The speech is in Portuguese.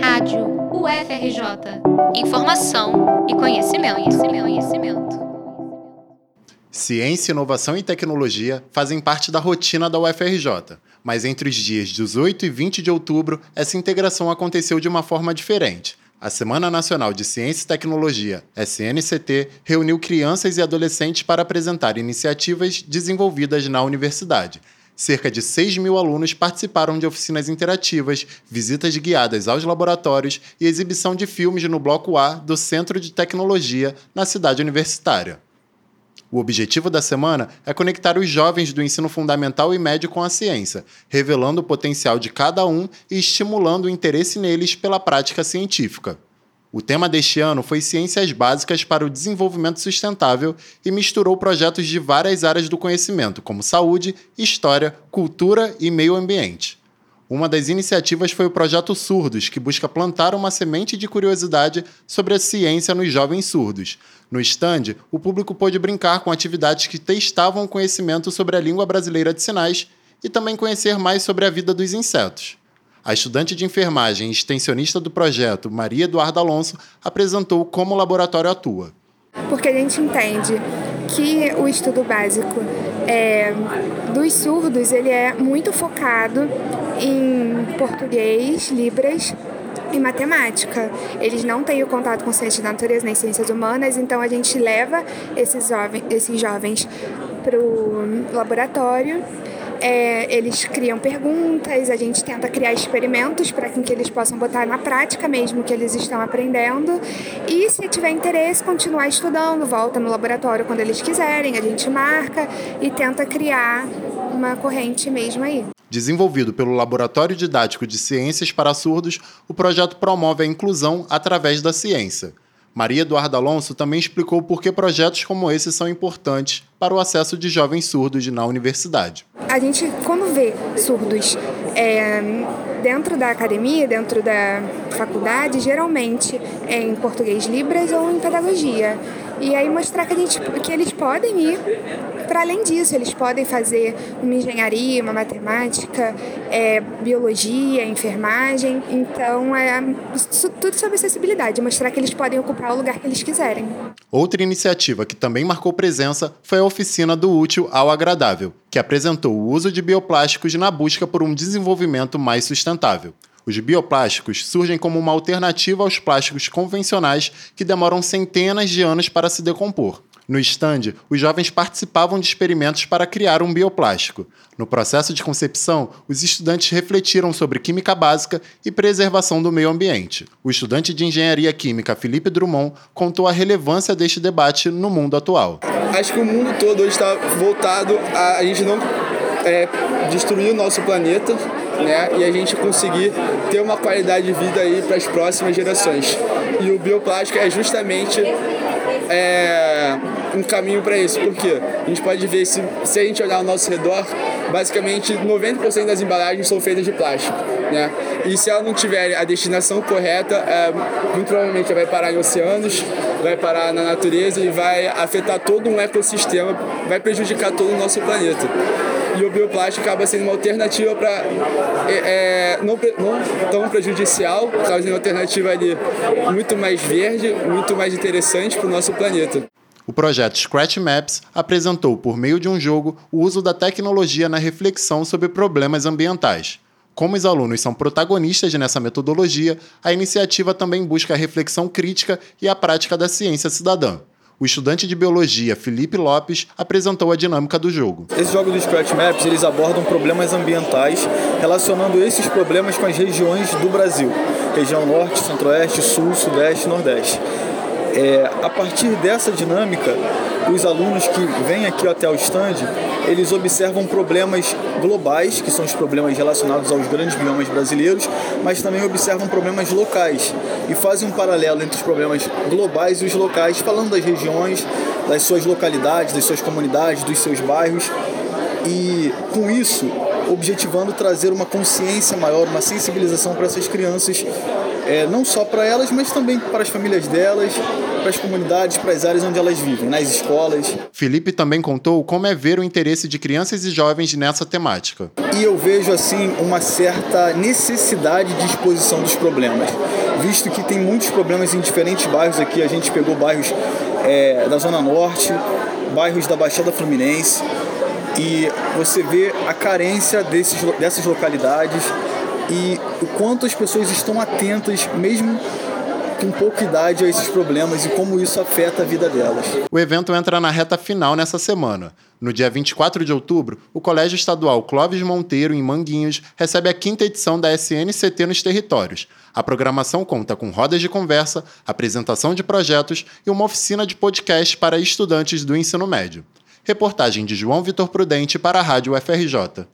Rádio UFRJ. Informação e conhecimento, conhecimento, conhecimento. Ciência, inovação e tecnologia fazem parte da rotina da UFRJ, mas entre os dias 18 e 20 de outubro, essa integração aconteceu de uma forma diferente. A Semana Nacional de Ciência e Tecnologia, SNCT, reuniu crianças e adolescentes para apresentar iniciativas desenvolvidas na universidade. Cerca de 6 mil alunos participaram de oficinas interativas, visitas guiadas aos laboratórios e exibição de filmes no Bloco A do Centro de Tecnologia, na cidade universitária. O objetivo da semana é conectar os jovens do ensino fundamental e médio com a ciência, revelando o potencial de cada um e estimulando o interesse neles pela prática científica. O tema deste ano foi Ciências Básicas para o Desenvolvimento Sustentável e misturou projetos de várias áreas do conhecimento, como saúde, história, cultura e meio ambiente. Uma das iniciativas foi o projeto Surdos, que busca plantar uma semente de curiosidade sobre a ciência nos jovens surdos. No stand, o público pôde brincar com atividades que testavam o conhecimento sobre a língua brasileira de sinais e também conhecer mais sobre a vida dos insetos. A estudante de enfermagem e extensionista do projeto, Maria Eduarda Alonso, apresentou como o laboratório atua. Porque a gente entende que o estudo básico é, dos surdos ele é muito focado em português, libras e matemática. Eles não têm o contato com ciências da natureza nem ciências humanas, então a gente leva esses, jovens, esses jovens para o laboratório é, eles criam perguntas, a gente tenta criar experimentos para que eles possam botar na prática mesmo o que eles estão aprendendo. E se tiver interesse, continuar estudando, volta no laboratório quando eles quiserem, a gente marca e tenta criar uma corrente mesmo aí. Desenvolvido pelo Laboratório Didático de Ciências para Surdos, o projeto promove a inclusão através da ciência. Maria Eduarda Alonso também explicou por que projetos como esse são importantes para o acesso de jovens surdos na universidade. A gente, quando vê surdos é, dentro da academia, dentro da faculdade, geralmente é em português Libras ou em pedagogia. E aí mostrar que, a gente, que eles podem ir para além disso, eles podem fazer uma engenharia, uma matemática, é, biologia, enfermagem. Então, é tudo sobre acessibilidade, mostrar que eles podem ocupar o lugar que eles quiserem. Outra iniciativa que também marcou presença foi a oficina do útil ao agradável, que apresentou o uso de bioplásticos na busca por um desenvolvimento mais sustentável. Os bioplásticos surgem como uma alternativa aos plásticos convencionais que demoram centenas de anos para se decompor. No stand, os jovens participavam de experimentos para criar um bioplástico. No processo de concepção, os estudantes refletiram sobre química básica e preservação do meio ambiente. O estudante de engenharia química Felipe Drummond contou a relevância deste debate no mundo atual. Acho que o mundo todo hoje está voltado a a gente não é, destruir o nosso planeta né, e a gente conseguir ter uma qualidade de vida aí para as próximas gerações. E o bioplástico é justamente é, um caminho para isso, porque a gente pode ver, se, se a gente olhar ao nosso redor, basicamente 90% das embalagens são feitas de plástico. Né? E se ela não tiver a destinação correta, é, muito provavelmente vai parar em oceanos, vai parar na natureza e vai afetar todo um ecossistema, vai prejudicar todo o nosso planeta e o bioplástico acaba sendo uma alternativa para é, é, não, não tão prejudicial, trazendo uma alternativa ali muito mais verde, muito mais interessante para o nosso planeta. O projeto Scratch Maps apresentou, por meio de um jogo, o uso da tecnologia na reflexão sobre problemas ambientais. Como os alunos são protagonistas nessa metodologia, a iniciativa também busca a reflexão crítica e a prática da ciência cidadã. O estudante de biologia Felipe Lopes apresentou a dinâmica do jogo. Esse jogo do Scratch Maps eles abordam problemas ambientais relacionando esses problemas com as regiões do Brasil: região norte, centro-oeste, sul, sudeste, nordeste. É, a partir dessa dinâmica, os alunos que vêm aqui até o stand, eles observam problemas globais, que são os problemas relacionados aos grandes biomas brasileiros, mas também observam problemas locais e fazem um paralelo entre os problemas globais e os locais, falando das regiões, das suas localidades, das suas comunidades, dos seus bairros. E com isso, objetivando trazer uma consciência maior, uma sensibilização para essas crianças, é, não só para elas, mas também para as famílias delas para as comunidades, para as áreas onde elas vivem, nas escolas. Felipe também contou como é ver o interesse de crianças e jovens nessa temática. E eu vejo assim uma certa necessidade de exposição dos problemas, visto que tem muitos problemas em diferentes bairros aqui. A gente pegou bairros é, da Zona Norte, bairros da Baixada Fluminense, e você vê a carência desses, dessas localidades e o quanto as pessoas estão atentas, mesmo com pouca idade, a esses problemas e como isso afeta a vida delas. O evento entra na reta final nessa semana. No dia 24 de outubro, o Colégio Estadual Clóvis Monteiro, em Manguinhos, recebe a quinta edição da SNCT nos territórios. A programação conta com rodas de conversa, apresentação de projetos e uma oficina de podcast para estudantes do ensino médio. Reportagem de João Vitor Prudente para a Rádio UFRJ.